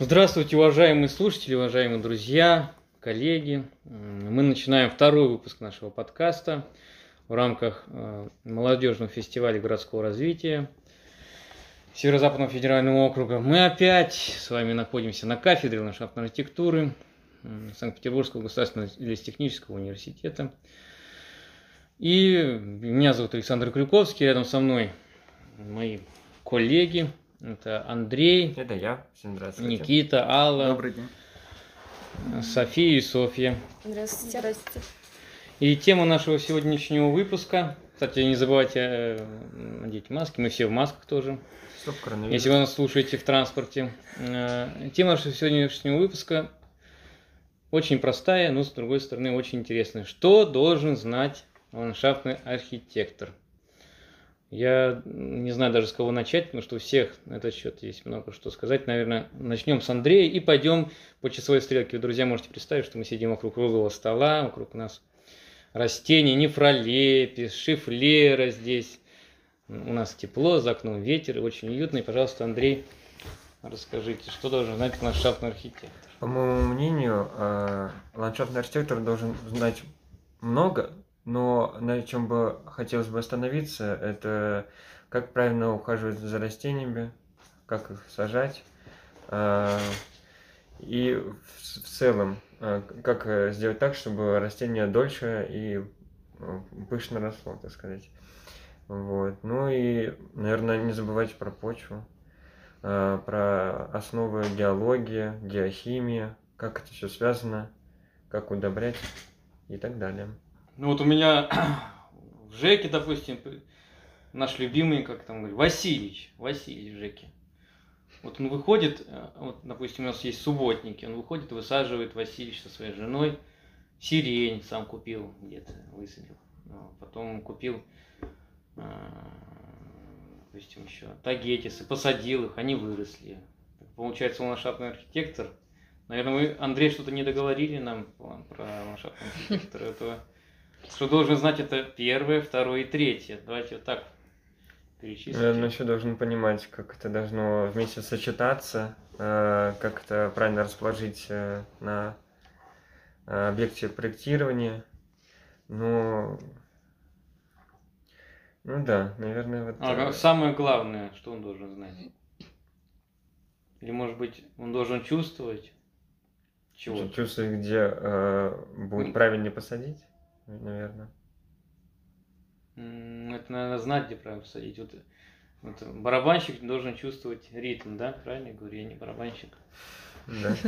Здравствуйте, уважаемые слушатели, уважаемые друзья, коллеги. Мы начинаем второй выпуск нашего подкаста в рамках э, молодежного фестиваля городского развития Северо-Западного федерального округа. Мы опять с вами находимся на кафедре ландшафтной архитектуры Санкт-Петербургского государственного лесотехнического университета. И меня зовут Александр Крюковский, рядом со мной мои коллеги. Это Андрей. Это я. Всем здравствуйте. Никита, Алла. Добрый день. София и Софья. Здравствуйте. Здравствуйте. И тема нашего сегодняшнего выпуска. Кстати, не забывайте э, надеть маски. Мы все в масках тоже. Стоп, коронавирус. Если вы нас слушаете в транспорте. Э, Тема нашего сегодняшнего выпуска очень простая, но с другой стороны очень интересная. Что должен знать ландшафтный архитектор? Я не знаю даже с кого начать, потому что у всех на этот счет есть много что сказать. Наверное, начнем с Андрея и пойдем по часовой стрелке. Вы, друзья, можете представить, что мы сидим вокруг круглого стола, вокруг нас растения, нефролепис, шифлера здесь. У нас тепло, за окном ветер, очень уютно. И, пожалуйста, Андрей, расскажите, что должен знать ландшафтный архитектор? По моему мнению, э, ландшафтный архитектор должен знать много, но на чем бы хотелось бы остановиться, это как правильно ухаживать за растениями, как их сажать, э, и в целом, э, как э, сделать так, чтобы растение дольше и пышно росло, так сказать. Вот. Ну и, наверное, не забывайте про почву, э, про основы геологии, геохимии, как это все связано, как удобрять и так далее. Ну вот у меня в ЖЭКе, допустим, наш любимый, как там говорит, Васильевич, Васильевич в ЖЭКе. Вот он выходит, э, вот, допустим, у нас есть субботники, он выходит, высаживает Васильевич со своей женой сирень, сам купил где-то, высадил. Ну, Потом купил, э, допустим, еще тагетисы, посадил их, они выросли. Получается, он ландшафтный архитектор. Наверное, мы, Андрей, что-то не договорили нам про ландшафтного архитектора. Это что должен знать это первое, второе и третье. Давайте вот так перечислим. Наверное, еще должен понимать, как это должно вместе сочетаться, э, как это правильно расположить э, на э, объекте проектирования. Ну, ну да, наверное, вот... А э, самое главное, что он должен знать? Или, может быть, он должен чувствовать чего? Чувствовать, где э, будет правильнее посадить, наверное. Это, наверное, знать, где правильно посадить. Вот, вот барабанщик должен чувствовать ритм, да? Правильно я говорю? Я не барабанщик. Да.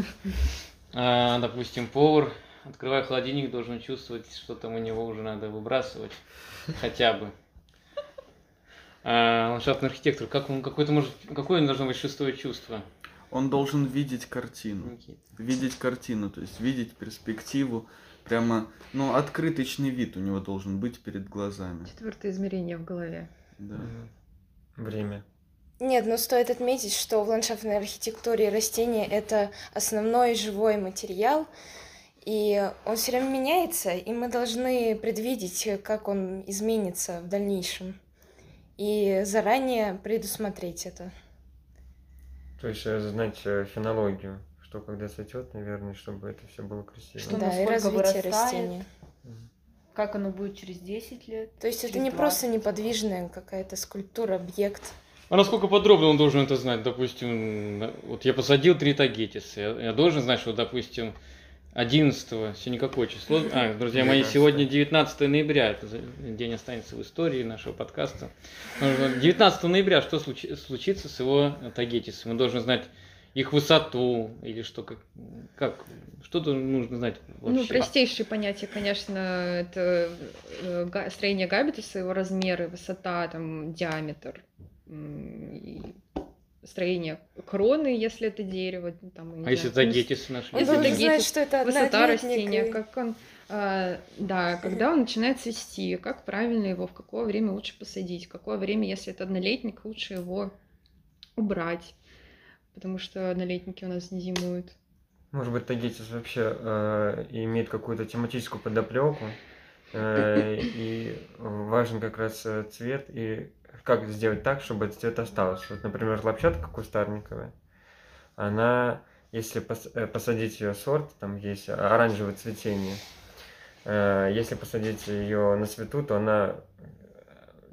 А, допустим, повар, открывая холодильник, должен чувствовать, что там у него уже надо выбрасывать. Хотя бы. А, ландшафтный архитектор, как он, какое-то может, какое должно быть шестое чувство? Он должен видеть картину. Никита? Видеть картину, то есть видеть перспективу. Прямо, ну, открыточный вид у него должен быть перед глазами. Четвертое измерение в голове. Да. Время. Нет, но стоит отметить, что в ландшафтной архитектуре растения это основной живой материал, и он все время меняется, и мы должны предвидеть, как он изменится в дальнейшем, и заранее предусмотреть это. То есть э, знать э, фенологию, что когда цветет, наверное, чтобы это все было красиво. Что да, и насколько развитие вырастает. растения. Как оно будет через 10 лет? То есть это не просто 20? неподвижная какая-то скульптура, объект. А насколько подробно он должен это знать? Допустим, вот я посадил три тагетиса. Я, я должен знать, что, допустим, 11 сегодня какое число? А, друзья мои, 19. сегодня 19 ноября. Это день останется в истории нашего подкаста. Нужно- 19 ноября что случи- случится с его тагетисом? Он должен знать их высоту или что, как, как что тут нужно знать вообще? Ну, простейшие понятия, конечно, это э, строение габитуса, его размеры, высота, там, диаметр, и строение кроны, если это дерево, ну, там, А если тагетисы нашли? Он Если должен это знать, гетис, что это высота растения, и- как он, а, да, когда он начинает цвести, как правильно его, в какое время лучше посадить, в какое время, если это однолетник, лучше его убрать, потому что однолетники у нас не зимуют. Может быть, Тагетис вообще э, имеет какую-то тематическую подоплеку, э, и важен как раз э, цвет, и как сделать так, чтобы этот цвет остался. Вот, например, лапчатка кустарниковая, она если пос- э, посадить ее сорт, там есть оранжевое цветение, э, если посадить ее на цвету, то она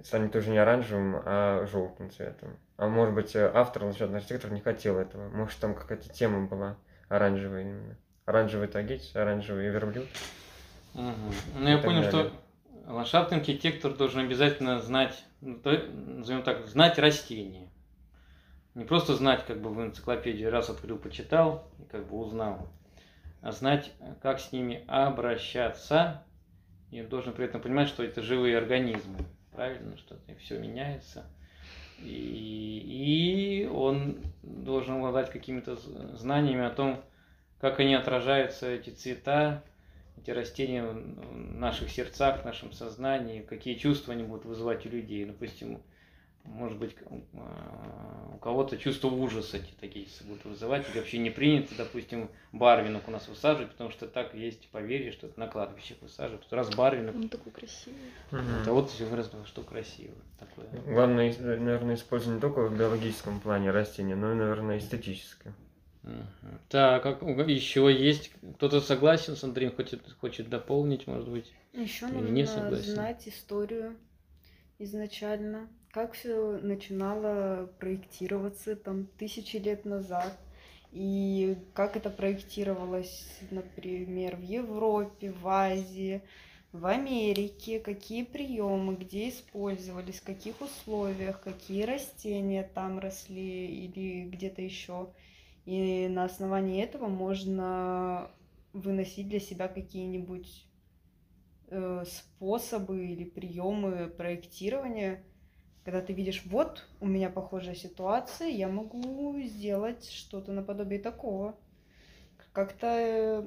станет уже не оранжевым, а желтым цветом. А может быть, автор, ландшафтный архитектор не хотел этого. Может, там какая-то тема была оранжевая именно. Оранжевый тагич, оранжевый верблюд. Мгм. Ну, я понял, далее. что ландшафтный архитектор должен обязательно знать, назовем так, знать растения. Не просто знать, как бы в энциклопедию раз открыл, почитал и как бы узнал, а знать, как с ними обращаться. И должен при этом понимать, что это живые организмы. Правильно, что все меняется. И, и он должен обладать какими-то знаниями о том, как они отражаются, эти цвета, эти растения в наших сердцах, в нашем сознании, какие чувства они будут вызывать у людей. Допустим, может быть, а, у кого-то чувство ужаса эти такие будут вызывать, или вообще не принято, допустим, барвинок у нас высаживать, потому что так есть поверье, что это на кладбищах высаживают. Раз барвинок, Он такой красивый. это вот выразило, что красиво такое. Главное, наверное, использовать не только в биологическом плане растения, но и, наверное, эстетическое. Так, как еще есть кто-то согласен с Андреем, хочет, хочет дополнить, может быть? Еще нужно не согласен? знать историю изначально, как все начинало проектироваться там тысячи лет назад, и как это проектировалось, например, в Европе, в Азии, в Америке, какие приемы, где использовались, в каких условиях, какие растения там росли или где-то еще. И на основании этого можно выносить для себя какие-нибудь э, способы или приемы проектирования, когда ты видишь, вот у меня похожая ситуация, я могу сделать что-то наподобие такого. Как-то э,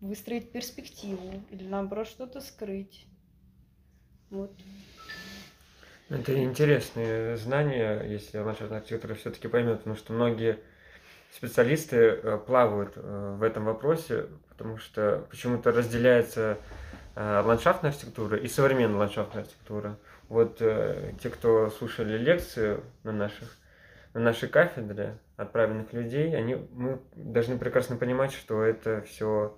выстроить перспективу или наоборот что-то скрыть. Вот. Это интересные знания, если ландшафтный архитектор все-таки поймет, потому что многие специалисты э, плавают э, в этом вопросе, потому что почему-то разделяется э, ландшафтная архитектура и современная ландшафтная архитектура. Вот те, кто слушали лекции на наших на нашей кафедре от правильных людей, они, мы должны прекрасно понимать, что это все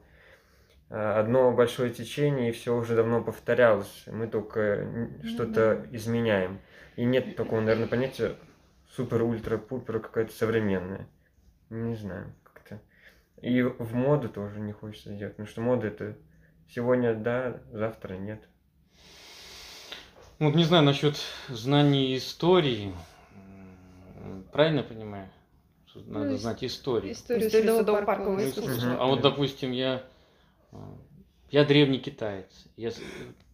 одно большое течение, и все уже давно повторялось. Мы только Ну что-то изменяем. И нет такого, наверное, понятия супер-ультра-пупер какая-то современная. Не знаю, как-то. И в моду тоже не хочется делать, потому что мода это сегодня да, завтра нет. Вот не знаю насчет знаний истории. Правильно понимаю? Что надо Ну, знать историю. Историю Историю садово-паркового искусства. искусства. А вот, допустим, я, э, я древний китаец, я,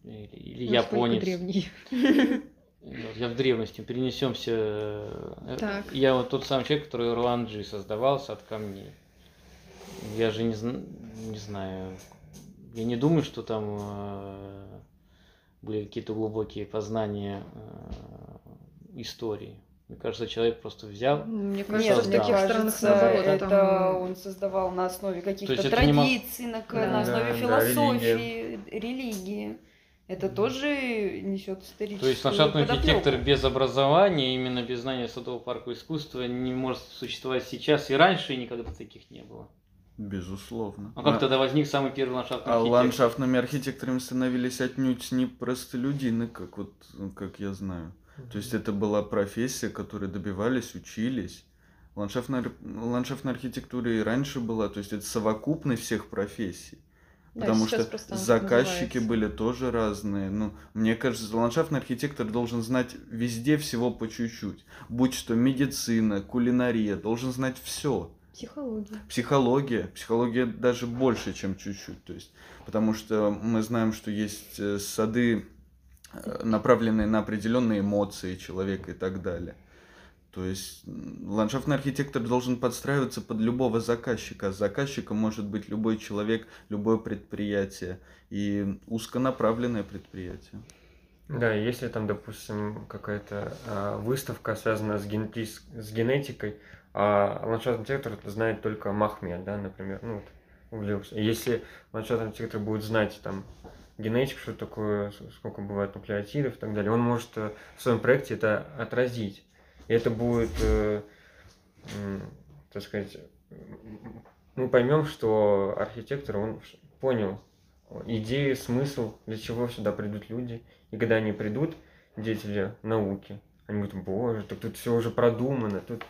или, или Насколько японец. древний. Я в древности. Перенесемся. э, Так. Я вот тот самый человек, который Руанджи создавался от камней. Я же не, не знаю. Я не думаю, что там э, были какие-то глубокие познания э, истории. Мне кажется, человек просто взял. Мне Нет, кажется, в мне таких странах наоборот. это там- он создавал на основе каких-то не мог- традиций, на, Да. на основе Да, да, философии, религии. Это тоже несет историческую То есть ландшафтный архитектор без образования, именно без знания садового парка искусства не может существовать сейчас и раньше, и никогда таких не было. Безусловно. А как А- тогда возник самый первый ландшафтный А архитектор? ландшафтными архитекторами становились отнюдь не простолюдины, как вот, ну, как я знаю. То есть это была профессия, которой добивались, учились. Ландшафтная, ландшафтная архитектура и раньше была, то есть это совокупность всех профессий. Да, Потому что заказчики называется. были тоже разные. Ну, мне кажется, ландшафтный архитектор должен знать везде всего по чуть-чуть. Будь что медицина, кулинария, должен знать все. Психология. Психология. Психология даже больше, чем чуть-чуть. То есть, потому что мы знаем, что есть э, сады, э, направленные на определенные эмоции человека и так далее. То есть ландшафтный архитектор должен подстраиваться под любого заказчика. А Заказчиком может быть любой человек, любое предприятие и узконаправленное предприятие. Да, если там, допустим, какая-то а, выставка связана с, генетис- с генетикой, а ландшафтный архитектор знает только Махмед, да, например, ну вот, увлекся. Если ландшафтный архитектор будет знать там генетику, что такое, сколько бывает нуклеотидов и так далее, он может э, в своем проекте это отразить. И это будет, э, м, так сказать, мы поймем, что архитектор, он понял идею, смысл, для чего сюда придут люди. И когда они придут, деятели науки, они говорят, боже, так тут все уже продумано, тут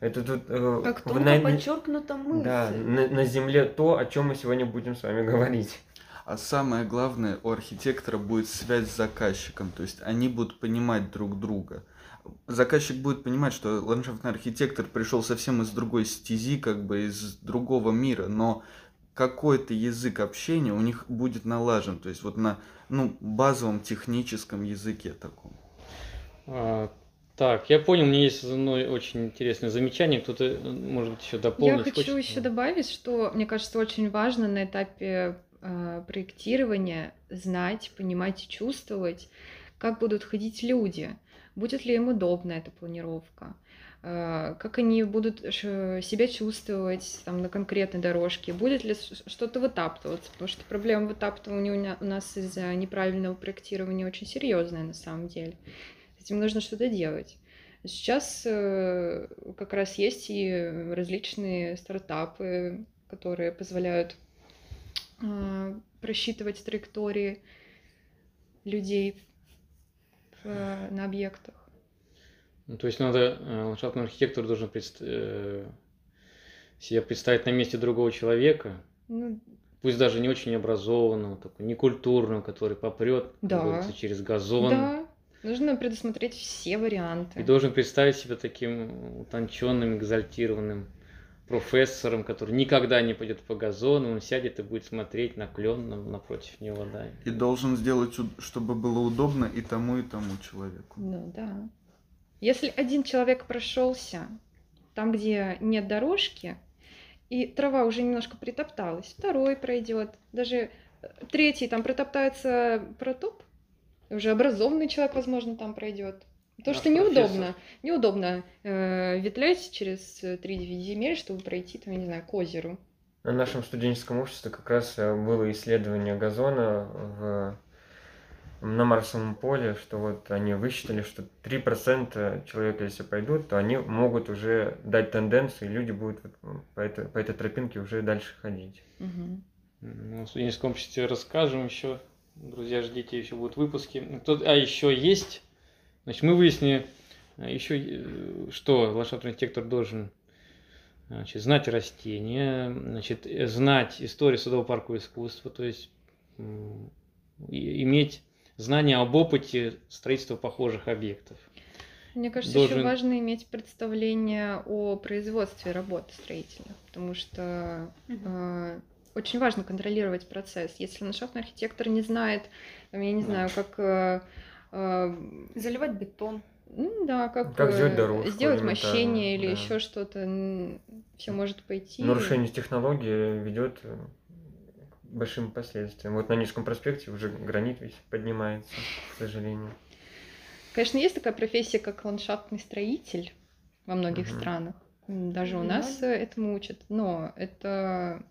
это тут э, как тонко на, подчеркнута мысль. Да, на, на земле то, о чем мы сегодня будем с вами говорить. А самое главное, у архитектора будет связь с заказчиком, то есть они будут понимать друг друга. Заказчик будет понимать, что ландшафтный архитектор пришел совсем из другой стези, как бы из другого мира, но какой-то язык общения у них будет налажен, то есть вот на ну, базовом техническом языке таком. А, так, я понял, у меня есть одно очень интересное замечание, кто-то, может быть, еще дополнить Я хочу хочет? еще добавить, что, мне кажется, очень важно на этапе э, проектирования знать, понимать и чувствовать, как будут ходить люди, будет ли им удобна эта планировка, Э, как они будут себя чувствовать там, на конкретной дорожке, будет ли что-то вытаптываться, потому что проблема вытаптывания у нас из-за неправильного проектирования очень серьезная на самом деле. С этим нужно что-то делать. Сейчас э, как раз есть и различные стартапы, которые позволяют э, просчитывать траектории людей на объектах. Ну, то есть надо, э, ландшафтный архитектор должен предст... э, себе представить на месте другого человека, ну, пусть даже не очень образованного, такого, некультурного, который попрет, да. через газон. Да, нужно предусмотреть все варианты. И должен представить себя таким утонченным, экзальтированным профессором, который никогда не пойдет по газону, он сядет и будет смотреть на клен напротив него, да. И должен сделать, чтобы было удобно и тому, и тому человеку. Ну да. Если один человек прошелся там, где нет дорожки, и трава уже немножко притопталась, второй пройдет, даже э, третий там протоптается протоп, уже образованный человек, возможно, там пройдет. То, что неудобно. Неудобно э, ветлять через три земель, чтобы пройти, там, я не знаю, к озеру. На нашем студенческом обществе как раз э, было исследование газона в на Марсовом поле, что вот они высчитали, что 3% человека, если пойдут, то они могут уже дать тенденцию, и люди будут по, этой, по этой тропинке уже дальше ходить. Угу. Ну, в студенческом обществе расскажем еще. Друзья, ждите, еще будут выпуски. Тут, а еще есть, значит, мы выяснили, еще э, что ландшафтный архитектор должен значит, знать растения, значит, знать историю садово-паркового искусства, то есть иметь знания об опыте строительства похожих объектов. Мне кажется, Должен... еще важно иметь представление о производстве работы строителя, потому что э, очень важно контролировать процесс. Если ландшафтный архитектор не знает, там, я не знаю, как э, э, заливать бетон. Ну да, как, как сделать, дорожку, сделать мощение или да. еще что-то, все может пойти. Нарушение технологии ведет большим последствиям. Вот на Нижском проспекте уже гранит весь поднимается, к сожалению. Конечно, есть такая профессия, как ландшафтный строитель во многих угу. странах. Даже у нас да. этому учат. Но это,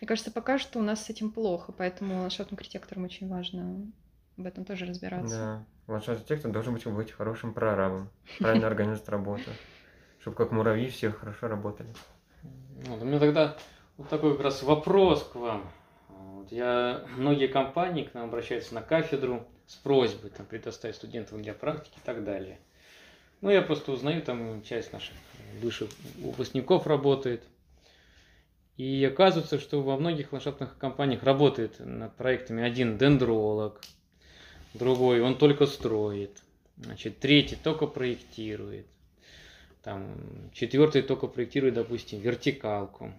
мне кажется, пока что у нас с этим плохо, поэтому ландшафтным архитекторам очень важно в этом тоже разбираться. Да, ландшафтный архитектор должен быть, быть хорошим прорабом, правильно организовать работу, чтобы как муравьи все хорошо работали. Вот, у меня тогда вот такой как раз вопрос к вам. Вот я, многие компании к нам обращаются на кафедру с просьбой там, предоставить студентам для практики и так далее. Ну, я просто узнаю, там часть наших бывших выпускников работает. И оказывается, что во многих ландшафтных компаниях работает над проектами один дендролог, другой он только строит, значит, третий только проектирует, там, четвертый только проектирует, допустим, вертикалку,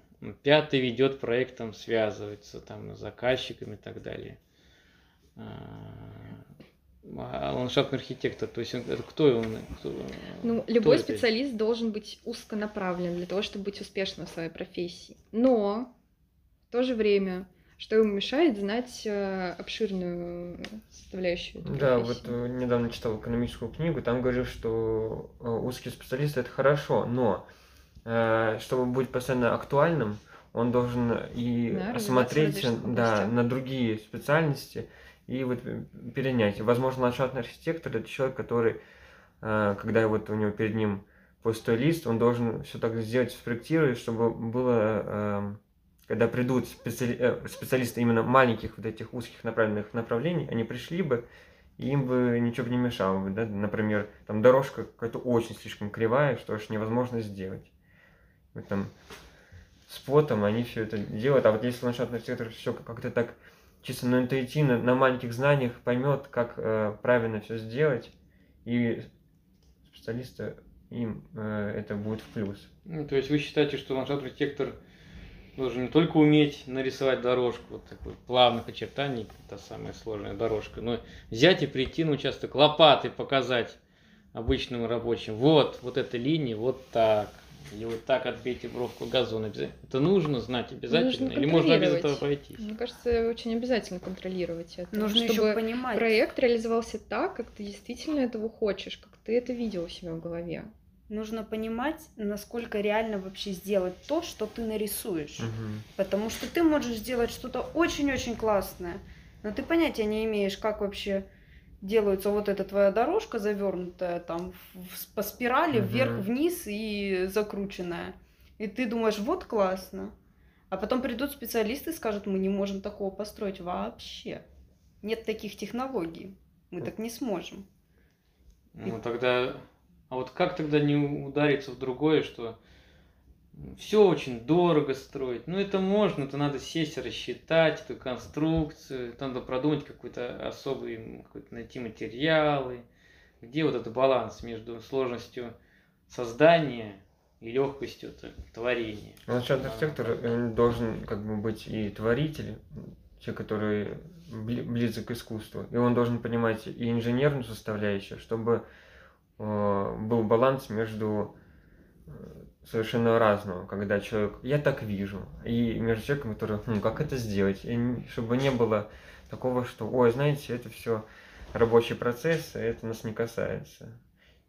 Пятый ведет проектом, связывается там с заказчиками и так далее. А, а ландшафтный архитектор, то есть он, это кто он? Кто, ну, любой кто специалист это? должен быть узконаправлен для того, чтобы быть успешным в своей профессии. Но в то же время, что ему мешает знать э, обширную составляющую этой Да, вот э, недавно читал экономическую книгу, там говорил, что э, узкий специалист это хорошо, но Э, чтобы быть постоянно актуальным, он должен и да, смотреть да, на другие специальности и вот перенять. Возможно, ландшафтный архитектор это человек, который, э, когда вот у него перед ним пустой лист, он должен все так сделать, спроектировать, чтобы было, э, когда придут специали, э, специалисты именно маленьких вот этих узких направленных направлений, они пришли бы, и им бы ничего бы не мешало бы, да, например, там дорожка какая-то очень слишком кривая, что аж невозможно сделать. Вот там с потом они все это делают, а вот если ландшафтный архитектор все как-то так чисто на интуитивно, на маленьких знаниях поймет, как э, правильно все сделать, и специалисты им э, это будет в плюс. Ну, то есть вы считаете, что ландшафтный архитектор должен не только уметь нарисовать дорожку, вот такой плавных очертаний, та самая сложная дорожка, но взять и прийти на участок лопатой показать обычным рабочим, вот, вот эта линия, вот так, или вот так отбейте бровку газона. Это нужно знать обязательно? Нужно Или можно без этого пройти? Мне кажется, очень обязательно контролировать это. Нужно чтобы еще понимать. проект реализовался так, как ты действительно этого хочешь, как ты это видел у себя в голове. Нужно понимать, насколько реально вообще сделать то, что ты нарисуешь. Угу. Потому что ты можешь сделать что-то очень-очень классное, но ты понятия не имеешь, как вообще делается вот эта твоя дорожка завернутая там в- по спирали Мгм. вверх-вниз и закрученная. И ты думаешь, вот классно. А потом придут специалисты и скажут, мы не можем такого построить вообще. Нет таких технологий. Мы так не сможем. Ну тогда, а вот как тогда не удариться в другое, что все очень дорого строить. Ну это можно, это надо сесть, рассчитать эту конструкцию, надо продумать какой-то особый, какой-то найти материалы. Где вот этот баланс между сложностью создания и легкостью творения? Ландшафтный архитектор должен как бы быть и творитель, те, которые бли- близок к искусству, и он должен понимать и инженерную составляющую, чтобы был баланс между э, совершенно разного, когда человек, я так вижу, и между человеком, который, «Хм, как это сделать, и чтобы не было такого, что, ой, знаете, это все рабочий процесс, и это нас не касается.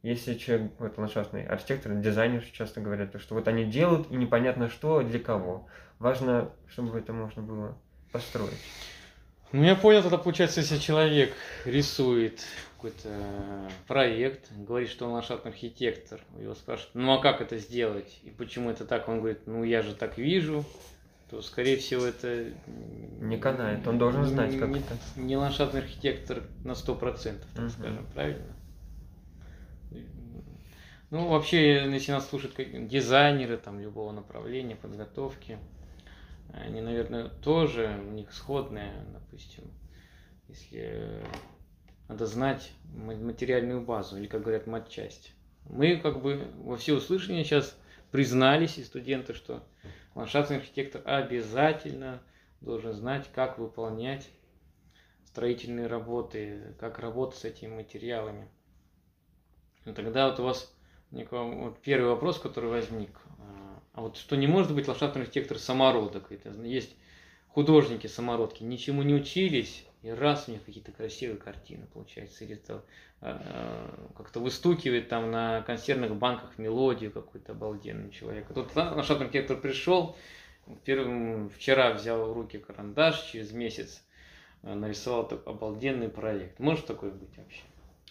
Если человек, вот ландшафтный архитектор, дизайнер часто говорят, то, что вот они делают, и непонятно что, для кого. Важно, чтобы это можно было построить. Ну, я понял, тогда получается, если человек рисует какой-то проект, говорит, что он ландшафтный архитектор, его спрашивают, ну а как это сделать и почему это так, он говорит, ну я же так вижу, то, скорее всего, это... Не канает, он должен знать, как не, это. не ландшафтный архитектор на 100%, так Мгм. скажем, правильно? Ну, вообще, если нас слушают как дизайнеры там любого направления, подготовки, они, наверное, тоже у них сходные, допустим, если надо знать ма- материальную базу, или, как говорят, матчасть. Мы как бы во всеуслышание сейчас признались, и студенты, что ландшафтный архитектор обязательно должен знать, как выполнять строительные работы, как работать с этими материалами. И тогда вот у вас вот первый вопрос, который возник. а, А вот что не может быть ландшафтный архитектор самородок? Это есть художники самородки, ничему не учились, и раз у них какие-то красивые картины получается, или это а, а, как-то выстукивает там на консервных банках мелодию какой-то обалденный человек. А Тут ландшафтный архитектор пришел, первым, вчера взял в руки карандаш, через месяц а, нарисовал такой обалденный проект. Может такое быть вообще?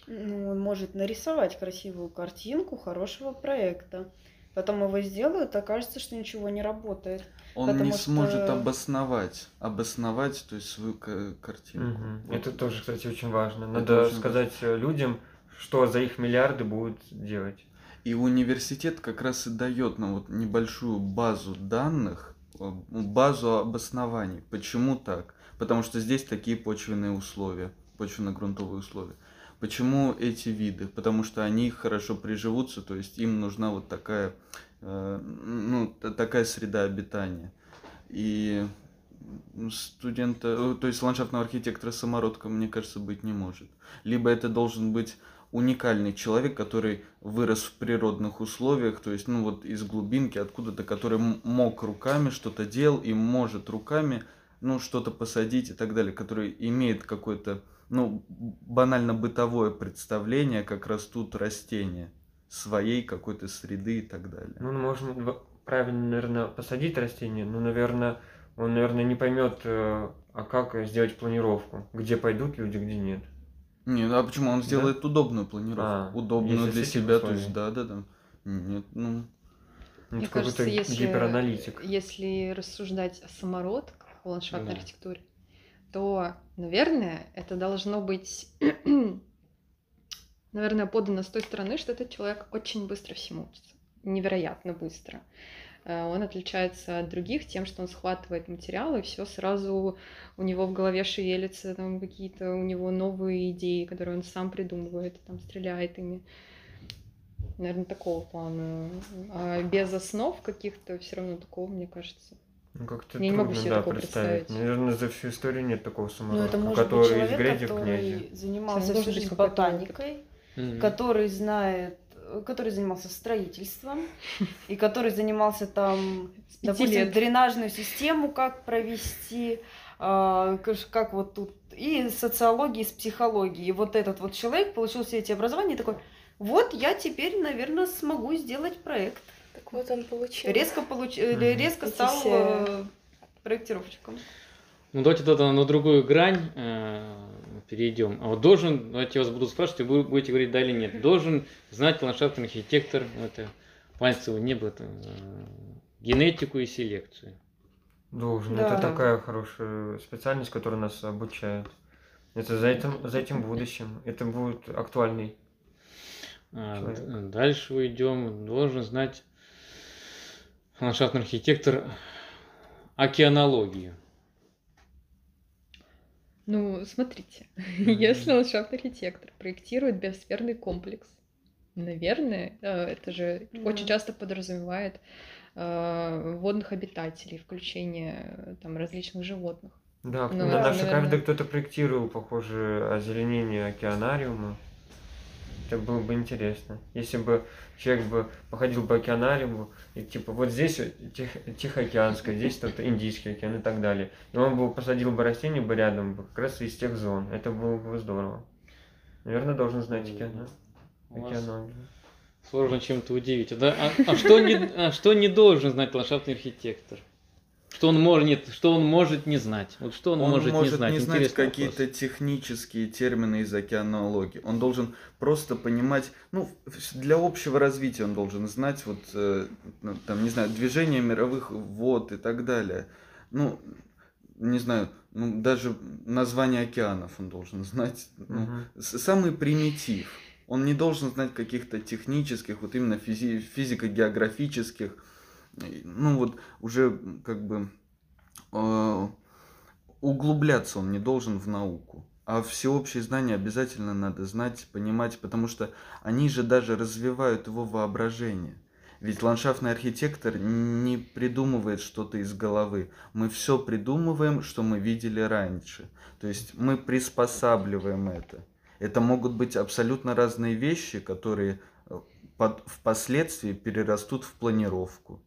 Ну, он может нарисовать красивую картинку хорошего проекта. Потом его сделают, окажется, что ничего не работает. Он не что- сможет обосновать, обосновать, то есть свою ка- картинку. Мгм. Вот. Это тоже, кстати, очень важно. Это Надо очень сказать э, людям, что за их миллиарды будут делать. И университет как раз и дает нам вот небольшую базу данных, э, базу обоснований. Почему так? Потому что здесь такие почвенные условия, почвенно-грунтовые условия. Почему эти виды? Потому что они хорошо приживутся, то есть им нужна вот такая, ну, т- такая среда обитания. И ну, студента, э, то есть ландшафтного архитектора самородка, мне кажется, быть не может. Либо это должен быть уникальный человек, который вырос в природных условиях, то есть, ну вот из глубинки откуда-то, который мог руками что-то делал и может руками, ну, что-то посадить и так далее, который имеет какое-то, ну, банально бытовое представление, как растут растения своей какой-то среды и так далее. Ну, можно правильно, наверное, посадить растение, но, наверное, он, наверное, не поймет, э, а как сделать планировку, где пойдут люди, где нет. Не, ну а почему он сделает удобную планировку? А, удобную для себя, то есть, да, да, да. Нет, ну, Мне это какой-то кажется, если, гипераналитик. если рассуждать о самородках в ландшафтной Да. архитектуре, то, наверное, это должно быть, наверное, подано с той стороны, что этот человек очень быстро всему учится. Невероятно быстро. Э, Он отличается от других тем, что он схватывает материалы, все сразу у него в голове шевелится, там какие-то у него новые идеи, которые он сам придумывает, там стреляет ими. Наверное, такого плана. А без основ каких-то все равно такого, мне кажется. Ну, как-то Я не могу трудно, себе да, такого представить. представить. Наверное, за всю историю нет такого Ну, самородка, может который быть из человек, грязи в князи. занимался всю жизнь ботаникой, Который знает, который занимался строительством, и который занимался там, допустим, лет. дренажную систему, как провести, а, как вот тут, и социологии, с психологией. И вот этот вот человек получил все эти образования и такой, вот я теперь, наверное, смогу сделать проект. Так вот он получил. Резко, получ... э, Мгм. резко Эти стал все- э, проектировщиком. Ну, давайте тогда на другую грань э, перейдем. А вот должен, давайте вас буду спрашивать, и вы будете говорить да или нет. Должен знать ландшафтный архитектор, это пальцево небо, это э, генетику и селекцию. Должен. Да. Это такая хорошая специальность, которая нас обучает. Это за этим, за этим будущим. Это будет актуальный. А, Человек. дальше мы идем. Должен знать ландшафтный архитектор океанологию. Ну, смотрите, если ландшафтный архитектор проектирует биосферный комплекс, наверное, э, это же Да. очень часто подразумевает э, водных обитателей, включение э, там различных животных. Да, Ну, на это, нашей наверное. кафедре кто-то проектировал, похоже, озеленение океанариума. Это было бы интересно. Если бы человек бы походил по океанариуму, и типа вот здесь Тих- Тихоокеанское, здесь тут Индийский океан и так далее. И он бы посадил бы растения бы рядом, бы, как раз из тех зон. Это было бы здорово. Наверное, должен знать вас океанологию. Сложно чем-то удивить. Да? А, а что не, а что не должен знать ландшафтный архитектор? Что он может, что он может не знать? Вот что он, Он может, не знать? Интересный какие-то вопрос. технические термины из океанологии. Он должен просто понимать, ну, для общего развития он должен знать, вот, э, ну, там, не знаю, движение мировых вод и так далее. Ну, не знаю, ну, даже название океанов он должен знать. Ну, с- самый примитив. Он не должен знать каких-то технических, вот именно физи- физико-географических, ну вот уже как бы э, углубляться он не должен в науку. А всеобщие знания обязательно надо знать, понимать, потому что они же даже развивают его воображение. Ведь ландшафтный архитектор не придумывает что-то из головы. Мы все придумываем, что мы видели раньше. То есть мы приспосабливаем это. Это могут быть абсолютно разные вещи, которые э, впоследствии перерастут в планировку,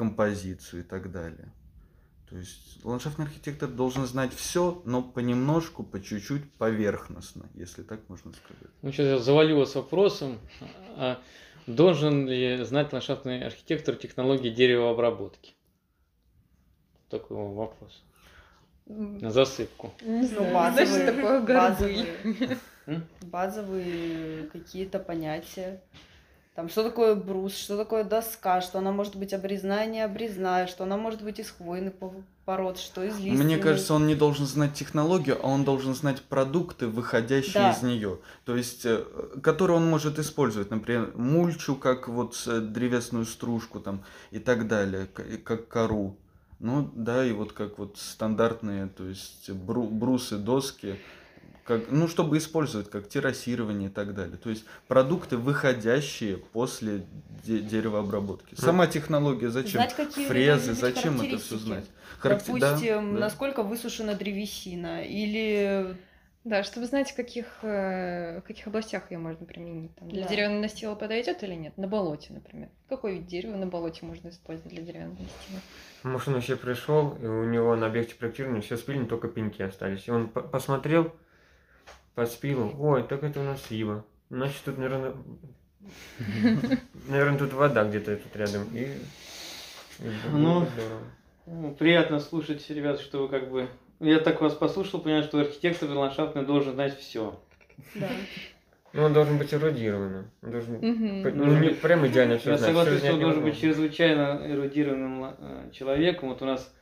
композицию и так далее. То есть ландшафтный архитектор должен знать все, но понемножку, по чуть-чуть, поверхностно, если так можно сказать. Ну, сейчас я завалю вас вопросом. А должен ли знать ландшафтный архитектор технологии деревообработки? Такой вопрос. На засыпку. Не Ну, знаю, базовые, такое горбы? базовые, базовые какие-то понятия. Там, что такое брус, что такое доска, что она может быть обрезная, не обрезная, что она может быть из хвойных по- пород, что из лиственных. Мне кажется, он не должен знать технологию, а он должен знать продукты, выходящие Да. из нее. То есть, э, которые он может использовать, например, мульчу, как вот э, древесную стружку там и так далее, как кору. Ну да, и вот как вот стандартные, то есть бру- брусы, доски, как, ну, чтобы использовать как террасирование и так далее. То есть продукты, выходящие после де- деревообработки. Сама технология зачем? Знать, какие Фрезы, зачем это все знать? Характер- да, Допустим, да. насколько высушена древесина, или Да, чтобы знать, в каких, э, в каких областях ее можно применить. Там, для Да. деревянного настила подойдет или нет? На болоте, например. Какой вид дерева на болоте можно использовать для деревянного настила? Может, он вообще пришел, и у него на объекте проектирования все спилено, только пеньки остались. И он по- посмотрел, поспил, ой, так это у нас ива. Значит, тут, наверное, наверное, тут вода где-то тут рядом. И, Ну, здорово. Ну, Приятно слушать, ребят, что вы как бы... Я так вас послушал, понимаю, что архитектор ландшафтный должен знать все. да. Ну, он должен быть эрудированным. Он должен Мгм. ну, не быть- прям идеально все Я знать. согласен, всё что он должен быть чрезвычайно эрудированным э, человеком. Вот у нас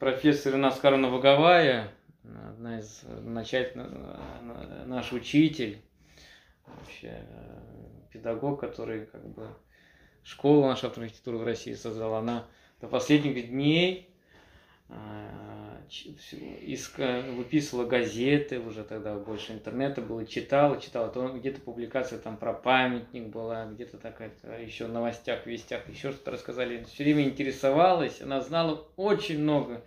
профессор Инас Карна Ваговая, одна из начательных, э, наш учитель, вообще педагог, который как бы школу ландшафтной архитектуры в России создала, она до последних дней иска- выписывала газеты, уже тогда больше интернета было, читала, читала, то где-то публикация там про памятник была, где-то такая еще в новостях, вестях, еще что-то рассказали. Все время интересовалась, она знала очень много.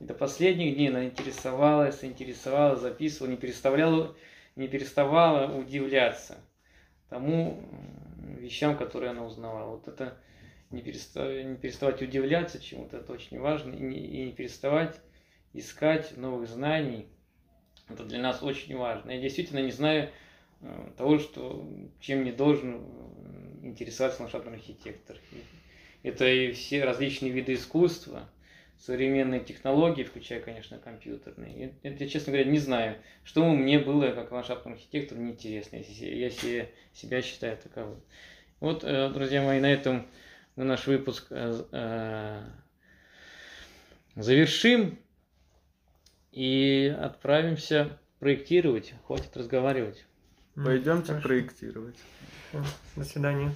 До последних дней она интересовалась, интересовалась, записывала, не переставляла, не переставала удивляться тому вещам, которые она узнавала. Вот это не, переста- не переставать удивляться чему-то, это очень важно, и не, и не переставать искать новых знаний. Это для нас очень важно. Я действительно не знаю э, того, что, чем не должен интересоваться ландшафтный архитектор. Это и все различные виды искусства, современные технологии, включая, конечно, компьютерные. И Это, я, честно говоря, не знаю, что мне было, как ландшафтному архитектору, неинтересно, если я се- себя считаю таковым. Вот, э, друзья мои, на этом мы наш выпуск э, э, завершим и отправимся проектировать. Хватит разговаривать. Пойдемте хорошо. проектировать. До свидания.